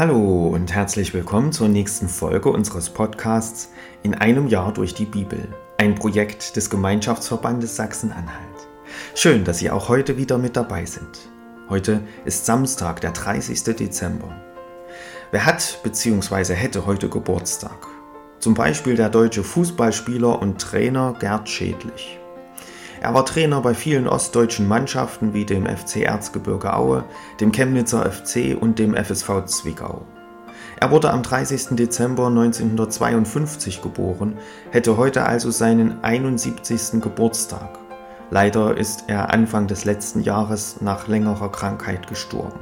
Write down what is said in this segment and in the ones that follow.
Hallo und herzlich willkommen zur nächsten Folge unseres Podcasts In einem Jahr durch die Bibel, ein Projekt des Gemeinschaftsverbandes Sachsen-Anhalt. Schön, dass Sie auch heute wieder mit dabei sind. Heute ist Samstag, der 30. Dezember. Wer hat bzw. hätte heute Geburtstag? Zum Beispiel der deutsche Fußballspieler und Trainer Gerd Schädlich. Er war Trainer bei vielen ostdeutschen Mannschaften wie dem FC Erzgebirge Aue, dem Chemnitzer FC und dem FSV Zwickau. Er wurde am 30. Dezember 1952 geboren, hätte heute also seinen 71. Geburtstag. Leider ist er Anfang des letzten Jahres nach längerer Krankheit gestorben.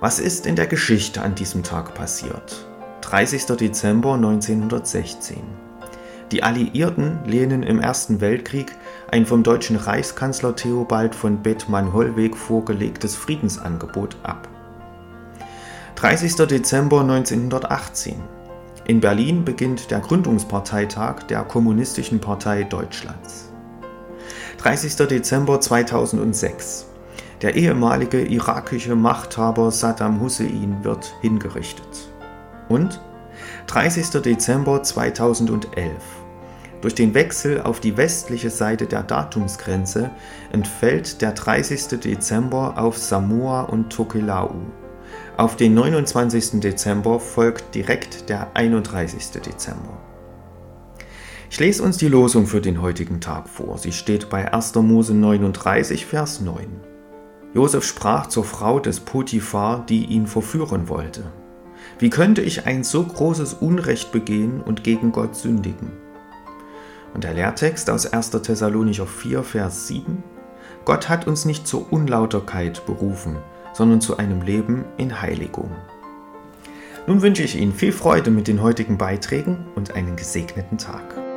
Was ist in der Geschichte an diesem Tag passiert? 30. Dezember 1916. Die Alliierten lehnen im Ersten Weltkrieg ein vom deutschen Reichskanzler Theobald von Bethmann-Hollweg vorgelegtes Friedensangebot ab. 30. Dezember 1918. In Berlin beginnt der Gründungsparteitag der Kommunistischen Partei Deutschlands. 30. Dezember 2006. Der ehemalige irakische Machthaber Saddam Hussein wird hingerichtet. Und 30. Dezember 2011. Durch den Wechsel auf die westliche Seite der Datumsgrenze entfällt der 30. Dezember auf Samoa und Tokelau. Auf den 29. Dezember folgt direkt der 31. Dezember. Ich lese uns die Losung für den heutigen Tag vor. Sie steht bei 1. Mose 39, Vers 9. Josef sprach zur Frau des Potiphar, die ihn verführen wollte. Wie könnte ich ein so großes Unrecht begehen und gegen Gott sündigen? Und der Lehrtext aus 1. Thessalonicher 4, Vers 7. Gott hat uns nicht zur Unlauterkeit berufen, sondern zu einem Leben in Heiligung. Nun wünsche ich Ihnen viel Freude mit den heutigen Beiträgen und einen gesegneten Tag.